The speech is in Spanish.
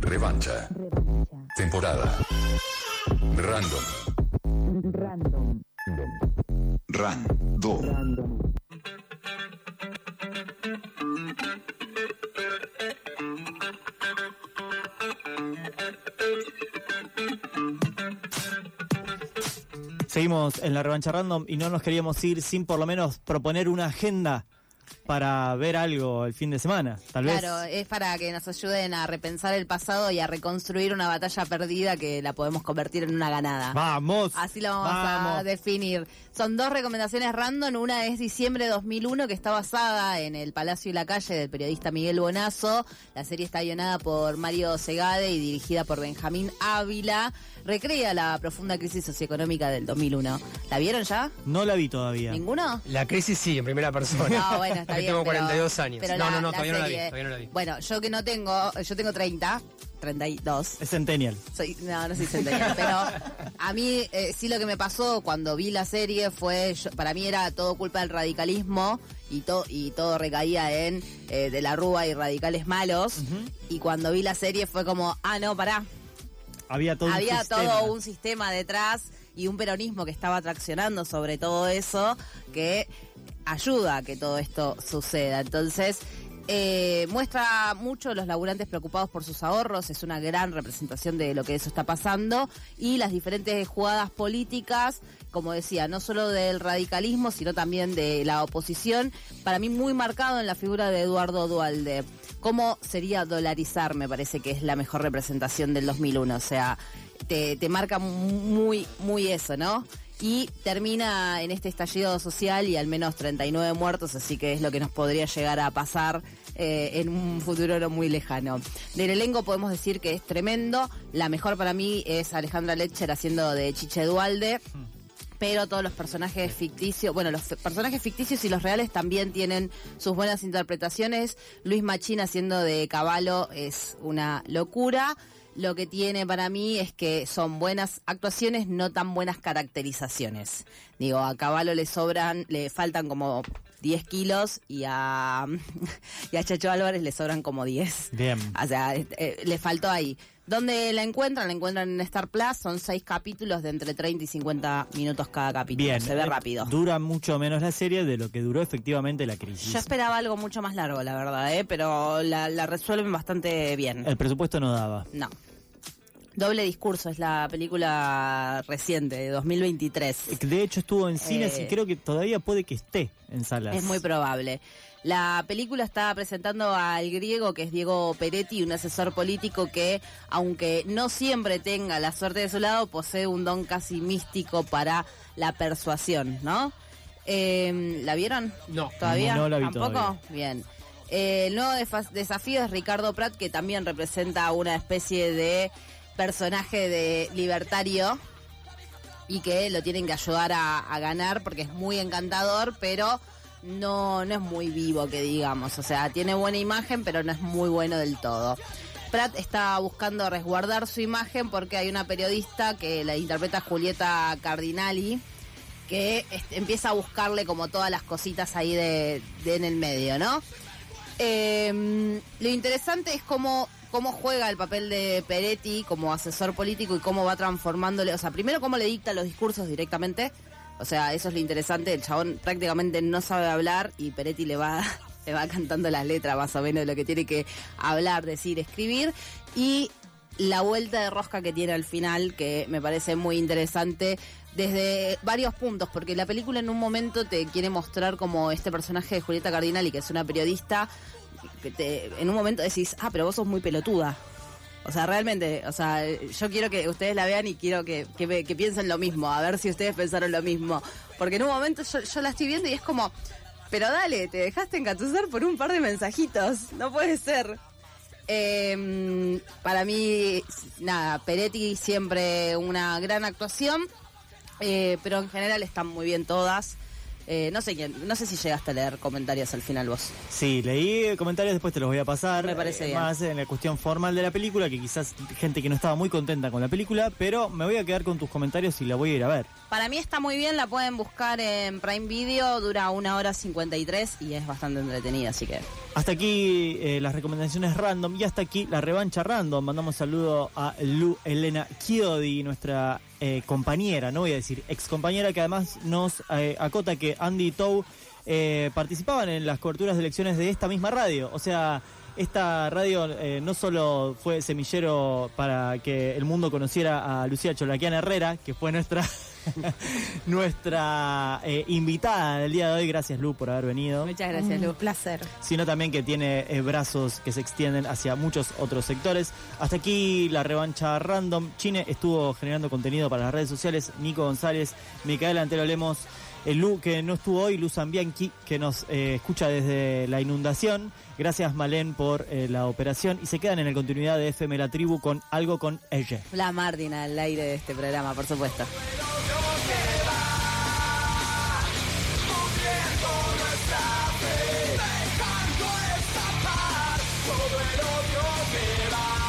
Revancha. Temporada. Random. Random. Random. Random. Seguimos en la revancha random y no nos queríamos ir sin por lo menos proponer una agenda para ver algo el fin de semana, tal vez. Claro, es para que nos ayuden a repensar el pasado y a reconstruir una batalla perdida que la podemos convertir en una ganada. Vamos. Así lo vamos, a vamos. definir. Son dos recomendaciones random. Una es diciembre de 2001, que está basada en El Palacio y la Calle del periodista Miguel Bonazo. La serie está guionada por Mario Segade y dirigida por Benjamín Ávila. Recrea la profunda crisis socioeconómica del 2001. ¿La vieron ya? No la vi todavía. ¿Ninguno? La crisis sí, en primera persona. No, bueno, está bien. tengo pero- 42 años. pero no, la- no, no, todavía no la vi. serie- Todavía no la vi. Bueno, yo que no tengo, yo tengo 30, 32. Es Centennial. Soy, no, no soy centennial, pero a mí eh, sí lo que me pasó cuando vi la serie fue, yo- para mí era todo culpa del radicalismo y, to- y todo recaía en eh, de la Rúa y radicales malos. Y cuando vi la serie fue como, ah, no, pará, Había todo un había sistema. todo un sistema detrás y un peronismo que estaba traccionando sobre todo eso que ayuda a que todo esto suceda. Entonces, eh, muestra mucho los laburantes preocupados por sus ahorros, es una gran representación de lo que eso está pasando y las diferentes jugadas políticas, como decía, no solo del radicalismo, sino también de la oposición, para mí muy marcado en la figura de Eduardo Dualde. ¿Cómo sería dolarizar? Me parece que es la mejor representación del 2001. O sea, te, te marca muy, muy eso, ¿no? Y termina en este estallido social y al menos 39 muertos, así que es lo que nos podría llegar a pasar eh, en un futuro no muy lejano. Del elenco podemos decir que es tremendo. La mejor para mí es Alejandra Lecher haciendo de Chiche Dualde pero todos los personajes ficticios, bueno, los personajes ficticios y los reales también tienen sus buenas interpretaciones. Luis Machín haciendo de Caballo es una locura. Lo que tiene para mí es que son buenas actuaciones, no tan buenas caracterizaciones. Digo, a Caballo le sobran, le faltan como 10 kilos y a, y a Chacho Álvarez le sobran como 10. Bien. O sea, eh, eh, le faltó ahí. ¿Dónde la encuentran? La encuentran en Star Plus. Son seis capítulos de entre 30 y 50 minutos cada capítulo. Bien. Se ve eh, rápido. Dura mucho menos la serie de lo que duró efectivamente la crisis. Yo esperaba algo mucho más largo, la verdad, ¿eh? pero la, la resuelven bastante bien. El presupuesto no daba. No. Doble Discurso es la película reciente, de 2023. De hecho estuvo en cines Eh, y creo que todavía puede que esté en salas. Es muy probable. La película está presentando al griego, que es Diego Peretti, un asesor político que, aunque no siempre tenga la suerte de su lado, posee un don casi místico para la persuasión, ¿no? Eh, ¿La vieron? No. ¿Todavía? No la vi ¿Tampoco? todavía. Bien. Eh, el nuevo desafío es Ricardo Prat, que también representa una especie de personaje de libertario y que lo tienen que ayudar a, ganar porque es muy encantador, pero no, no es muy vivo, que digamos. O sea, tiene buena imagen, pero no es muy bueno del todo. Pratt está buscando resguardar su imagen porque hay una periodista que la interpreta Julieta Cardinali que empieza a buscarle como todas las cositas ahí de, en el medio, ¿no? Eh, lo interesante es cómo, cómo juega el papel de Peretti como asesor político y cómo va transformándole, o sea, primero cómo le dicta los discursos directamente, o sea, eso es lo interesante, el chabón prácticamente no sabe hablar y Peretti le va, le va cantando las letras más o menos de lo que tiene que hablar, decir, escribir y la vuelta de rosca que tiene al final, que me parece muy interesante desde varios puntos, porque la película en un momento te quiere mostrar como este personaje de Julieta Cardinali, que es una periodista, que te, en un momento decís, ah, pero vos sos muy pelotuda. O sea, realmente, o sea, yo quiero que ustedes la vean y quiero que, que, piensen lo mismo, a ver si ustedes pensaron lo mismo. Porque en un momento yo, yo la estoy viendo y es como, pero dale, te dejaste engatusar por un par de mensajitos, no puede ser. Eh, para mí, nada, Peretti siempre una gran actuación, eh, pero en general están muy bien todas. Eh, no sé quién, no sé si llegaste a leer comentarios al final vos. Sí, leí comentarios, después te los voy a pasar. Me parece eh, bien. Más en la cuestión formal de la película, que quizás gente que no estaba muy contenta con la película, pero me voy a quedar con tus comentarios y la voy a ir a ver. Para mí está muy bien, la pueden buscar en Prime Video, dura una hora 53 y es bastante entretenida, así que Hasta aquí eh, las recomendaciones random y hasta aquí la revancha random. Mandamos saludo a Lu Elena Chiodi, nuestra eh, compañera, no voy a decir ex compañera, que además nos eh, acota que Andy y Tou eh, participaban en las coberturas de elecciones de esta misma radio. O sea, esta radio no solo fue semillero para que el mundo conociera a Lucía Cholaquiana Herrera, que fue nuestra nuestra eh, invitada del día de hoy. Gracias, Lu, por haber venido. Muchas gracias, Un Lu. placer. Sino también que tiene eh, brazos que se extienden hacia muchos otros sectores. Hasta aquí la revancha random. Chine estuvo generando contenido para las redes sociales. Nico González, Micaela Antelo Lemos. El Lu que no estuvo hoy, Lu Zambianchi, que nos eh, escucha desde la inundación. Gracias, Malén, por eh, la operación. Y se quedan en el continuidad de FM La Tribu con algo con ella. La Martin al aire de este programa, por supuesto. Sácate la mierda